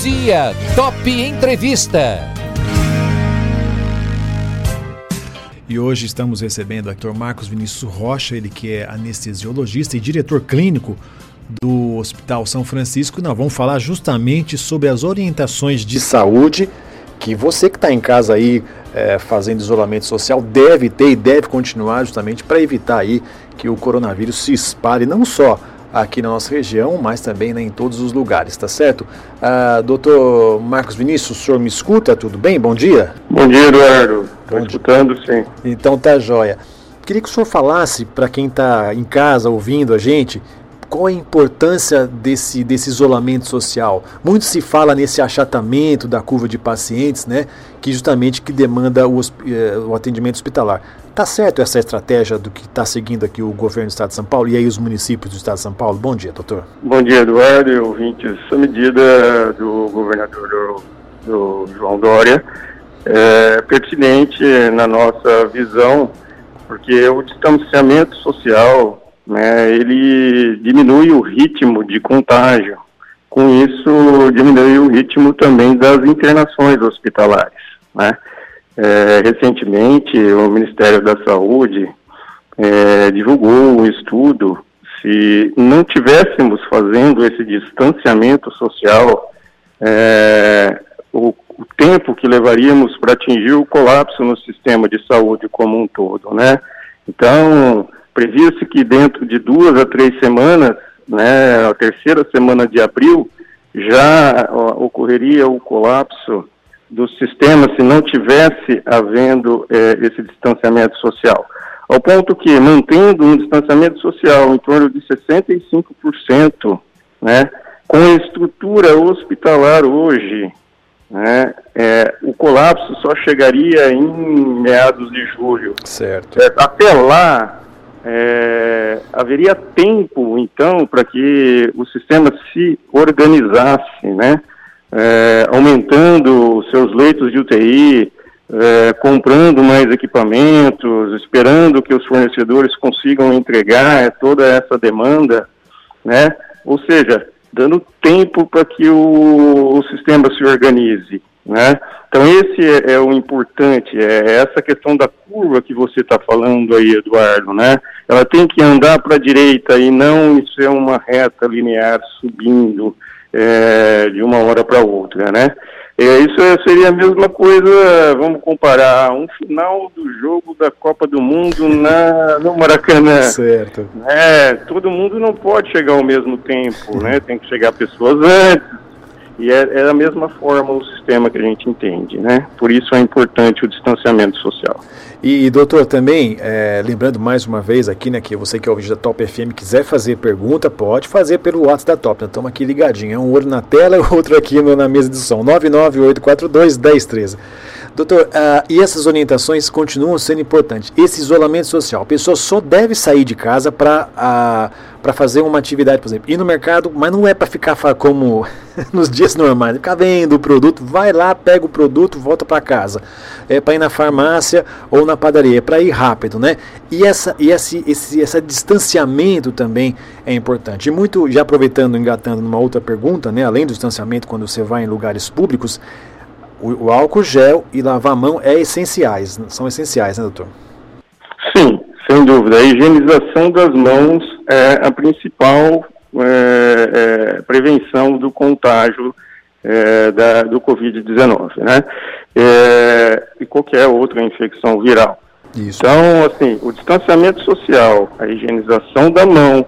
dia, Top Entrevista. E hoje estamos recebendo o Dr. Marcos Vinícius Rocha, ele que é anestesiologista e diretor clínico do Hospital São Francisco. Nós vamos falar justamente sobre as orientações de saúde que você que está em casa aí é, fazendo isolamento social deve ter e deve continuar justamente para evitar aí que o coronavírus se espalhe não só aqui na nossa região, mas também né, em todos os lugares, tá certo? Ah, doutor Marcos Vinícius, o senhor me escuta? Tudo bem? Bom dia. Bom dia, Eduardo. Estou escutando, sim. Então tá joia. Queria que o senhor falasse para quem está em casa ouvindo a gente qual a importância desse, desse isolamento social? Muito se fala nesse achatamento da curva de pacientes, né, que justamente que demanda o, eh, o atendimento hospitalar. Tá certo essa estratégia do que está seguindo aqui o governo do Estado de São Paulo e aí os municípios do Estado de São Paulo? Bom dia, doutor. Bom dia, Eduardo e ouvintes. Essa medida do governador do, do João Dória é pertinente na nossa visão, porque o distanciamento social né, ele diminui o ritmo de contágio. Com isso, diminui o ritmo também das internações hospitalares. Né? É, recentemente, o Ministério da Saúde é, divulgou um estudo. Se não tivéssemos fazendo esse distanciamento social, é, o, o, tempo que levaríamos para atingir o colapso no sistema de saúde como um todo, né? Então, Previa-se que dentro de duas a três semanas, né, a terceira semana de abril, já ocorreria o colapso do sistema se não tivesse havendo é, esse distanciamento social. Ao ponto que, mantendo um distanciamento social em torno de 65%, né, com a estrutura hospitalar hoje, né, é, o colapso só chegaria em meados de julho. Certo. É, até lá, é, haveria tempo, então, para que o sistema se organizasse, né? É, aumentando seus leitos de UTI, é, comprando mais equipamentos, esperando que os fornecedores consigam entregar toda essa demanda, né? Ou seja, dando tempo para que o, o sistema se organize, né? Então esse é, é, o importante, é essa questão da curva que você está falando aí, Eduardo, né? Ela tem que andar para a direita e não ser uma reta linear subindo é, de uma hora para outra, né? É, isso seria a mesma coisa, vamos comparar, um final do jogo da Copa do Mundo na, no Maracanã. Certo. É, todo mundo não pode chegar ao mesmo tempo, né? Tem que chegar pessoas antes, e é, é a mesma forma o sistema que a gente entende, né? Por isso é importante o distanciamento social. E, doutor, também, é, lembrando mais uma vez aqui, né, que você que é ouvinte da Top FM quiser fazer pergunta, pode fazer pelo WhatsApp da Top. Nós estamos aqui ligadinho. É um olho na tela e outro aqui no, na mesa de som. 998421013. Doutor, uh, e essas orientações continuam sendo importantes. Esse isolamento social, a pessoa só deve sair de casa para uh, para fazer uma atividade, por exemplo, ir no mercado, mas não é para ficar como nos dias normais, ficar vendo o produto, vai lá, pega o produto, volta para casa. É para ir na farmácia ou na padaria, é para ir rápido, né? E essa e esse, esse esse distanciamento também é importante. E muito, já aproveitando, engatando numa outra pergunta, né, além do distanciamento quando você vai em lugares públicos, o, o álcool gel e lavar a mão é essenciais, são essenciais, né, doutor? Sim, sem dúvida. A higienização das mãos é a principal é, é, prevenção do contágio é, da, do Covid-19, né? É, e qualquer outra infecção viral. Isso. Então, assim, o distanciamento social, a higienização da mão,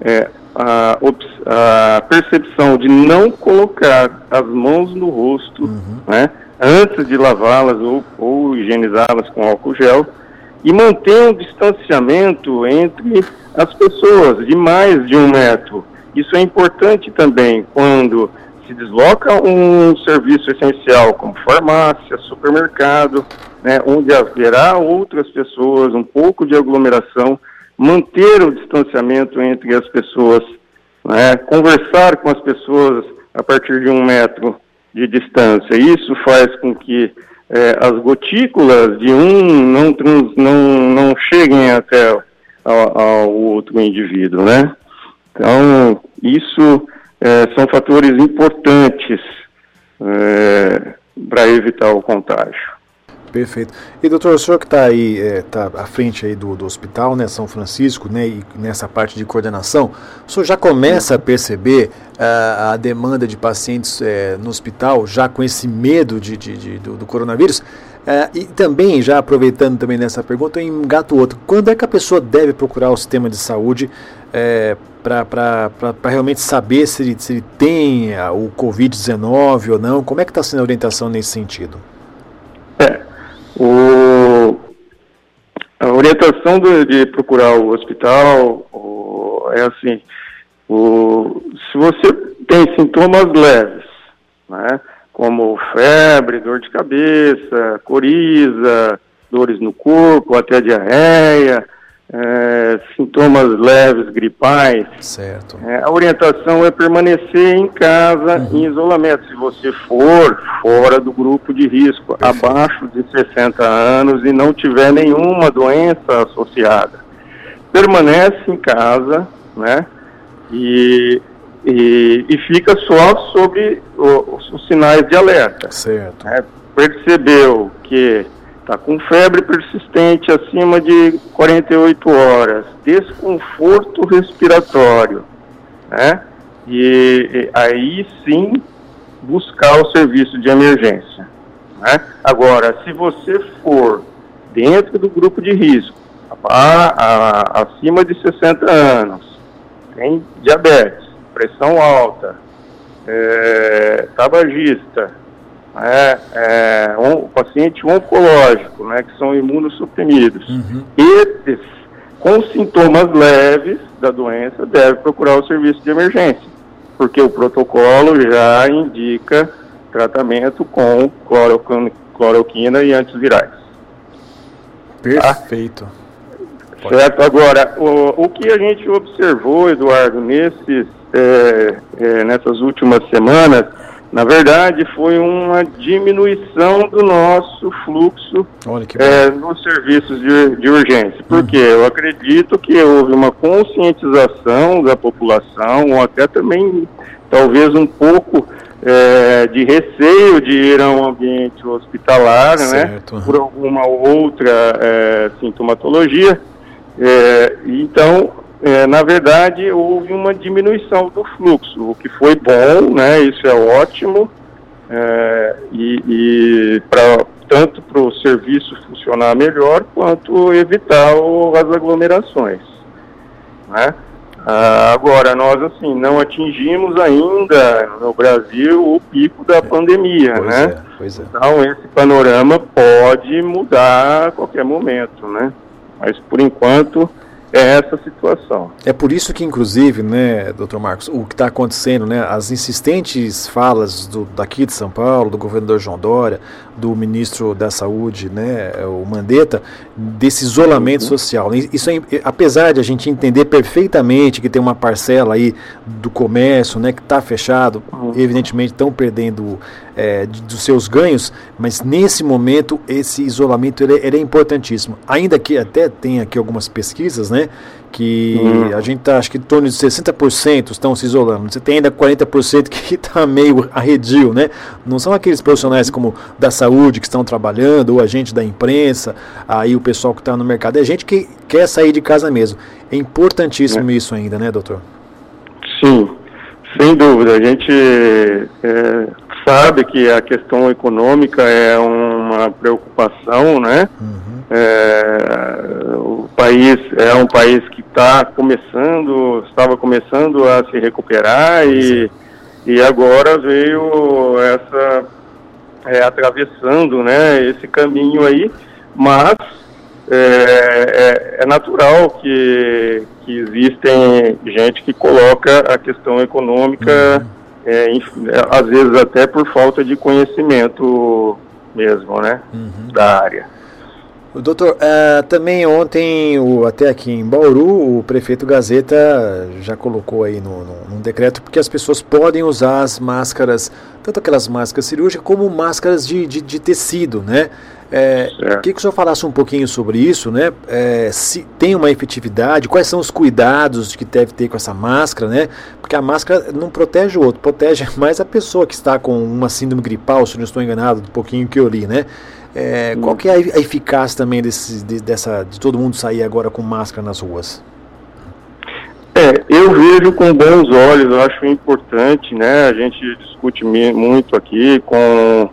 é, a, a, percepção de não colocar as mãos no rosto, uhum. né, antes de lavá-las ou, ou higienizá-las com álcool gel, e manter um distanciamento entre as pessoas de mais de um metro. Isso é importante também quando se desloca um serviço essencial como farmácia, supermercado, né, onde haverá outras pessoas, um pouco de aglomeração, manter o distanciamento entre as pessoas, né, conversar com as pessoas a partir de um metro de distância. Isso faz com que é, as gotículas de um não, trans, não, não cheguem até ao, outro indivíduo, né? Então, isso é, são fatores importantes é, para evitar o contágio. Perfeito. E doutor, o senhor que está aí, está é, à frente aí do, do hospital, né, São Francisco, né, e nessa parte de coordenação, o senhor já começa a perceber uh, a demanda de pacientes uh, no hospital, já com esse medo de, de, de do, do, coronavírus? Uh, e também, já aproveitando também nessa pergunta, eu engato outro. Quando é que a pessoa deve procurar o sistema de saúde para realmente saber se ele, se ele tem o Covid-19 ou não? Como é que está sendo a orientação nesse sentido? O, a orientação do, de procurar o hospital o, é assim, o, se você tem sintomas leves, né, como febre, dor de cabeça, coriza, dores no corpo, até diarreia, é, sintomas leves, gripais. Certo. É, a orientação é permanecer em casa, uhum. em isolamento. Se você for fora do grupo de risco, Perfeito. abaixo de 60 anos e não tiver nenhuma doença associada, permanece em casa, né? E, e, e fica só sobre os, os sinais de alerta. Certo. É, percebeu que está com febre persistente acima de 48 horas, desconforto respiratório, né? E, e aí sim buscar o serviço de emergência. Né? Agora, se você for dentro do grupo de risco, a, a, acima de 60 anos, tem diabetes, pressão alta, é, tabagista, é, é, um, paciente oncológico, né, que são imunossuprimidos. Uhum. Esses, com sintomas leves da doença, deve procurar o serviço de emergência, porque o protocolo já indica tratamento com cloroquina e antivirais. Perfeito. Tá? Certo, agora, o, o que a gente observou, Eduardo, nesses, é, é, nessas últimas semanas, na verdade, foi uma diminuição do nosso fluxo é, nos serviços de, de urgência. Porque uhum. eu acredito que houve uma conscientização da população, ou até também, talvez, um pouco é, de receio de ir a um ambiente hospitalar, né, certo, né? Por alguma outra é, sintomatologia. É, então, é, na verdade, houve uma diminuição do fluxo, o que foi bom, né? Isso é ótimo. É, e, e pra, tanto para o serviço funcionar melhor, quanto evitar o, as aglomerações. Né? Ah, agora, nós assim, não atingimos ainda no Brasil o pico da pandemia, pois né? É, pois é. Então, esse panorama pode mudar a qualquer momento, né? Mas, por enquanto, é essa situação. É por isso que, inclusive, né, doutor Marcos, o que está acontecendo, né, as insistentes falas do, daqui de São Paulo, do governador João Dória, do ministro da Saúde, né, o Mandetta, desse isolamento uhum. social. Isso é, apesar de a gente entender perfeitamente que tem uma parcela aí do comércio, né, que está fechado, uhum. evidentemente estão perdendo é, de, dos seus ganhos, mas nesse momento esse isolamento ele, ele é importantíssimo. Ainda que até tem aqui algumas pesquisas, né, que hum. a gente está, acho que em torno de 60% estão se isolando. Você tem ainda 40% que está meio arredio, né? Não são aqueles profissionais como da saúde que estão trabalhando, ou a gente da imprensa, aí o pessoal que está no mercado. É gente que quer sair de casa mesmo. É importantíssimo é. isso ainda, né, doutor? Sim, sem dúvida. A gente é, sabe que a questão econômica é uma preocupação, né? Uhum. É, o país é um país que está começando, estava começando a se recuperar e, e agora veio essa é, atravessando, né, esse caminho aí, mas é, é, é, natural que, que existem gente que coloca a questão econômica, uhum. é, às vezes até por falta de conhecimento mesmo, né, uhum. da área. O doutor, uh, também ontem, o, até aqui em Bauru, o prefeito Gazeta já colocou aí no, no, num decreto porque as pessoas podem usar as máscaras, tanto aquelas máscaras cirúrgicas como máscaras de, de, de tecido, né? É, queria que o senhor falasse um pouquinho sobre isso, né? É, se tem uma efetividade, quais são os cuidados que deve ter com essa máscara, né? Porque a máscara não protege o outro, protege mais a pessoa que está com uma síndrome gripal, se não estou enganado, do pouquinho que eu li, né? É, qual que é a eficácia também desse, de, dessa, de todo mundo sair agora com máscara nas ruas? É, eu vejo com bons olhos, acho importante, né? A gente discute muito aqui com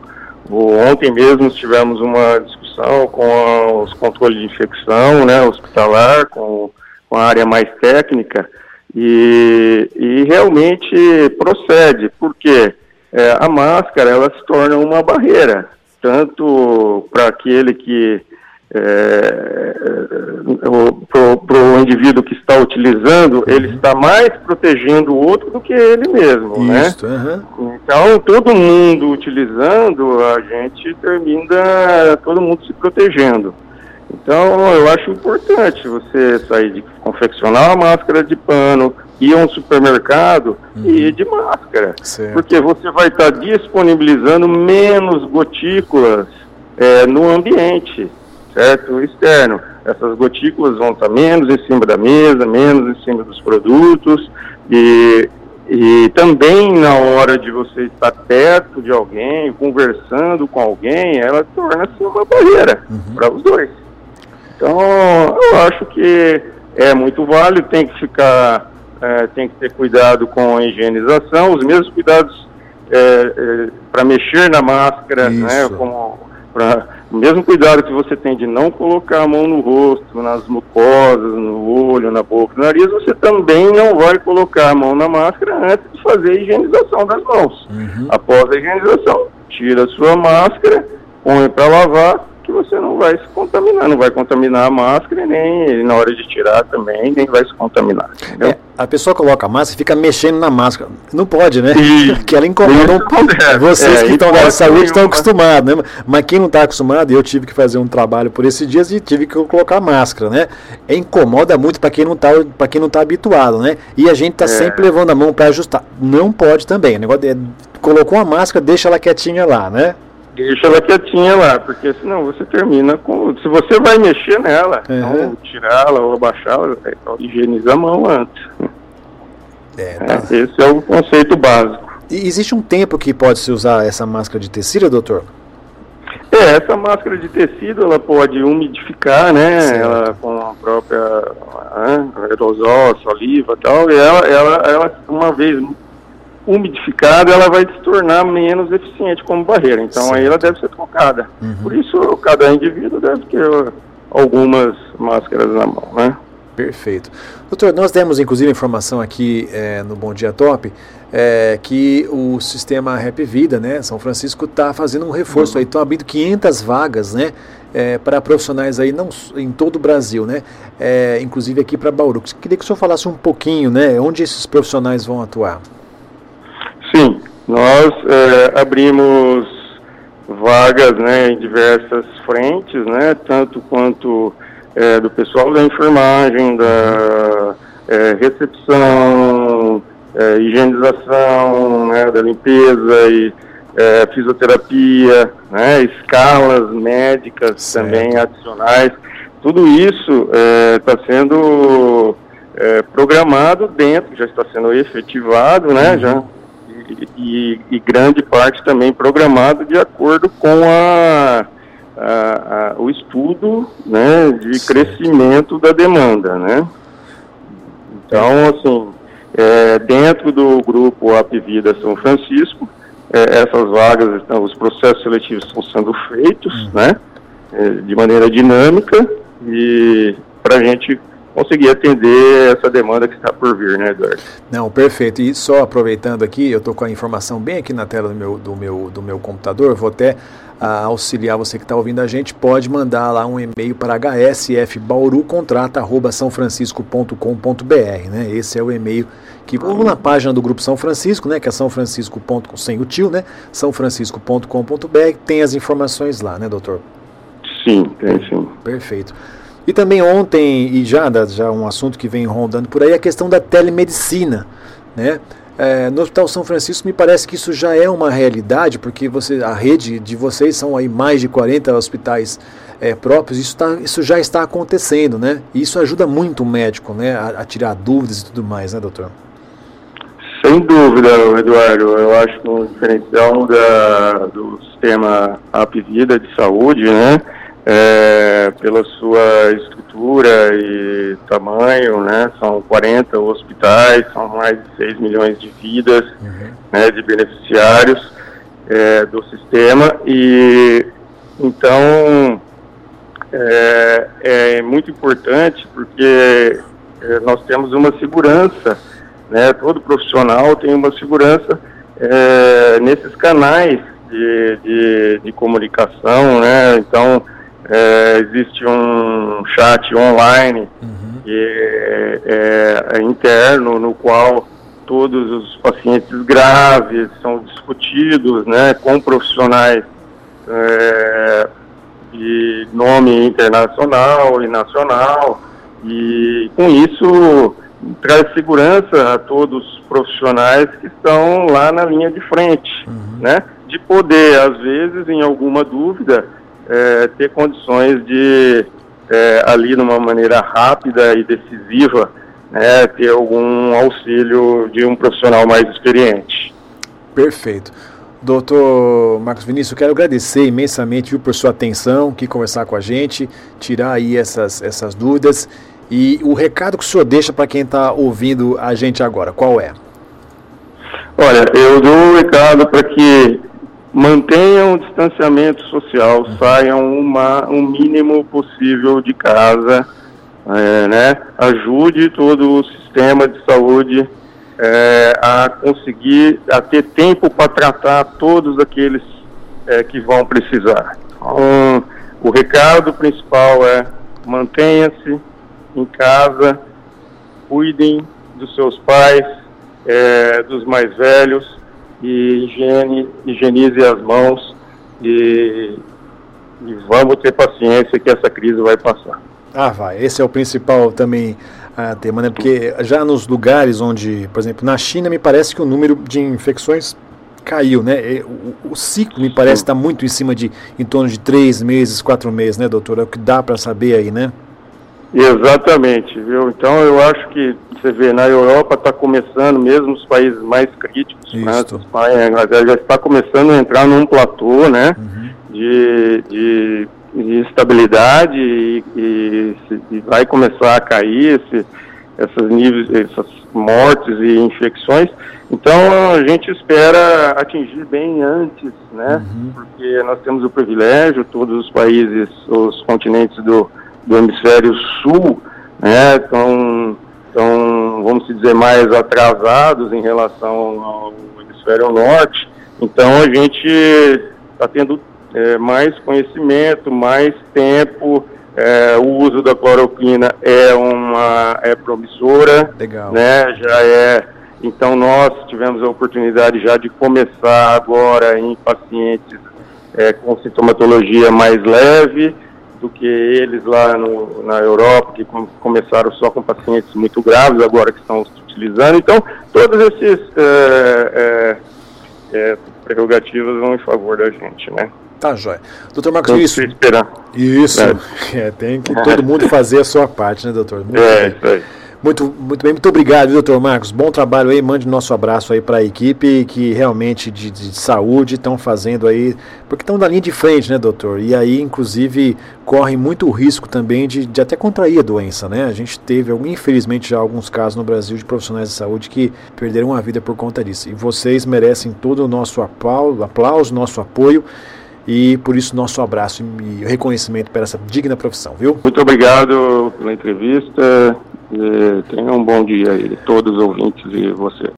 Ontem mesmo tivemos uma discussão com os controles de infecção, né, hospitalar, com, com a área mais técnica, e, e realmente procede, porque é, a máscara ela se torna uma barreira, tanto para aquele que é, para o indivíduo que está utilizando, uhum. ele está mais protegendo o outro do que ele mesmo, né? Isso, né? Uhum. Então, todo mundo utilizando, a gente termina todo mundo se protegendo. Então, eu acho importante você sair de confeccionar uma máscara de pano, ir a um supermercado uhum. e ir de máscara. Certo. Porque você vai estar disponibilizando menos gotículas é, no ambiente certo? Externo. Essas gotículas vão estar menos em cima da mesa, menos em cima dos produtos e, e também na hora de você estar perto de alguém, conversando com alguém, ela torna-se uma barreira uhum. para os dois. Então, eu acho que é muito válido, tem que ficar, é, tem que ter cuidado com a higienização, os mesmos cuidados é, é, para mexer na máscara, né, Isso. né, como Pra, o mesmo cuidado que você tem de não colocar a mão no rosto, nas mucosas, no olho, na boca, no nariz, você também não vai colocar a mão na máscara antes de fazer a higienização das mãos. Uhum. Após a higienização, tira a sua máscara, põe para lavar que você não vai se contaminar, não vai contaminar a máscara e nem na hora de tirar também, nem vai se contaminar. É, a pessoa coloca a máscara e fica mexendo na máscara. Não pode, né? que ela incomoda um pouco. É, Vocês é, que estão na saúde estão acostumados, né? Mas quem não está acostumado, eu tive que fazer um trabalho por esses dias e tive que colocar máscara, né? É, incomoda muito para quem não está para quem não está habituado, né? E a gente está é. sempre levando a mão para ajustar. Não pode também. O negócio é, colocou a máscara, deixa ela quietinha lá, né? Deixa ela quietinha lá, porque senão você termina com. Se você vai mexer nela, uhum. ou tirá-la ou abaixá-la, é, higieniza a mão antes. É, tá. é, esse é o conceito básico. E existe um tempo que pode se usar essa máscara de tecido, doutor? É, essa máscara de tecido ela pode umidificar, né? Certo. Ela com a própria né, aerosol, saliva e tal, e ela, ela, ela, uma vez umidificada, ela vai se tornar menos eficiente como barreira. Então certo. aí ela deve ser trocada. Uhum. Por isso, cada indivíduo deve ter algumas máscaras na mão, né? Perfeito. Doutor, nós demos inclusive informação aqui é, no Bom Dia Top é, que o sistema Rap Vida, né, São Francisco, está fazendo um reforço uhum. aí, estão abrindo 500 vagas, né, é, para profissionais aí não em todo o Brasil, né, é, inclusive aqui para Bauru. Queria que o senhor falasse um pouquinho, né, onde esses profissionais vão atuar. Nós é, abrimos vagas né, em diversas frentes, né, tanto quanto é, do pessoal da enfermagem, da é, recepção, higienização, né, da limpeza e fisioterapia, né, escalas médicas certo. também adicionais. Tudo isso está sendo programado dentro, já está sendo efetivado, né, uhum. já e, e, grande parte também programado de acordo com a, a, a o estudo né, de crescimento da demanda. Né? Então, assim, é, dentro do grupo Apvida São Francisco, é, essas vagas, estão, os processos seletivos estão sendo feitos uhum. né, é, de maneira dinâmica e para a gente conseguir atender essa demanda que está por vir, né, Eduardo? Não, perfeito. E só aproveitando aqui, eu estou com a informação bem aqui na tela do meu, do meu, do meu computador, vou até a, auxiliar você que está ouvindo a gente, pode mandar lá um e-mail para hsfbaurucontrata.sãofrancisco.com.br, né? Esse é o e-mail que ou na página do Grupo São Francisco, né, que é são francisco. sem o tio, né, sãofrancisco.com.br, tem as informações lá, né, doutor? Sim, tem sim. Perfeito. E também ontem, e já, já um assunto que vem rondando por aí, a questão da telemedicina. Né? É, no Hospital São Francisco me parece que isso já é uma realidade, porque você, a rede de vocês são aí mais de 40 hospitais é, próprios, isso, tá, isso já está acontecendo, né? E isso ajuda muito o médico, né? A, a tirar dúvidas e tudo mais, né, doutor? Sem dúvida, Eduardo. Eu acho que um diferencial da, do sistema Apvida de saúde, né? É, pela sua estrutura e tamanho, né? São 40 hospitais, são mais de 6 milhões de vidas, uhum. né, de beneficiários é, do sistema e então é, é muito importante porque é, nós temos uma segurança, né? Todo profissional tem uma segurança é, nesses canais de, de, de comunicação, né? Então é, existe um chat online uhum. que é, é, é, interno no qual todos os pacientes graves são discutidos né, com profissionais é, de nome internacional e nacional e com isso traz segurança a todos os profissionais que estão lá na linha de frente, uhum. né? De poder, às vezes, em alguma dúvida, é, ter condições de, é, ali, numa maneira rápida e decisiva, né, ter algum auxílio de um profissional mais experiente. Perfeito. Doutor Marcos Vinícius, eu quero agradecer imensamente viu, por sua atenção, que conversar com a gente, tirar aí essas, essas dúvidas. E o recado que o senhor deixa para quem está ouvindo a gente agora, qual é? Olha, eu dou um recado para que mantenham o distanciamento social, saiam uma, um mínimo possível de casa, é, né? ajude todo o sistema de saúde é, a conseguir, a ter tempo para tratar todos aqueles é, que vão precisar. Então, o recado principal é mantenha-se em casa, cuidem dos seus pais, é, dos mais velhos, e higiene, higienize as mãos e, e vamos ter paciência que essa crise vai passar. Ah, vai. Esse é o principal também uh, tema, né? Porque já nos lugares onde, por exemplo, na China, me parece que o número de infecções caiu, né? O, o ciclo me parece estar tá muito em cima de em torno de três meses, quatro meses, né, doutor? É o que dá para saber aí, né? Exatamente, viu? Então eu acho que você vê na Europa está começando, mesmo os países mais críticos, né? Espanha, já está começando a entrar num platô, né? Uhum. De, de, de, estabilidade e, e, e, vai começar a cair esse, essas níveis, essas mortes e infecções. Então a gente espera atingir bem antes, né? Uhum. Porque nós temos o privilégio, todos os países, os continentes do do hemisfério sul, né, estão, estão, vamos dizer, mais atrasados em relação ao hemisfério norte. Então a gente está tendo é, mais conhecimento, mais tempo. É, o uso da cloroquina é uma é promissora, Legal. né? Já é. Então nós tivemos a oportunidade já de começar agora em pacientes é, com sintomatologia mais leve do que eles lá no, na Europa, que com, começaram só com pacientes muito graves, agora que estão utilizando. Então, todas essas é, é, é, prerrogativas vão em favor da gente, né? Tá, joia. Doutor Marcos, tem isso. Esperar. Isso. É. tem que todo mundo fazer a sua parte, né, doutor? Muito é, bem. isso aí. Muito, muito bem, muito obrigado, doutor Marcos. Bom trabalho aí, mande nosso abraço aí para a equipe que realmente de, de saúde estão fazendo aí, porque estão na linha de frente, né, doutor? E aí, inclusive, corre muito risco também de, de até contrair a doença, né? A gente teve, infelizmente, já alguns casos no Brasil de profissionais de saúde que perderam a vida por conta disso. E vocês merecem todo o nosso aplauso nosso apoio. E por isso nosso abraço e reconhecimento para essa digna profissão, viu? Muito obrigado pela entrevista. Tenha um bom dia aí, todos os ouvintes e você.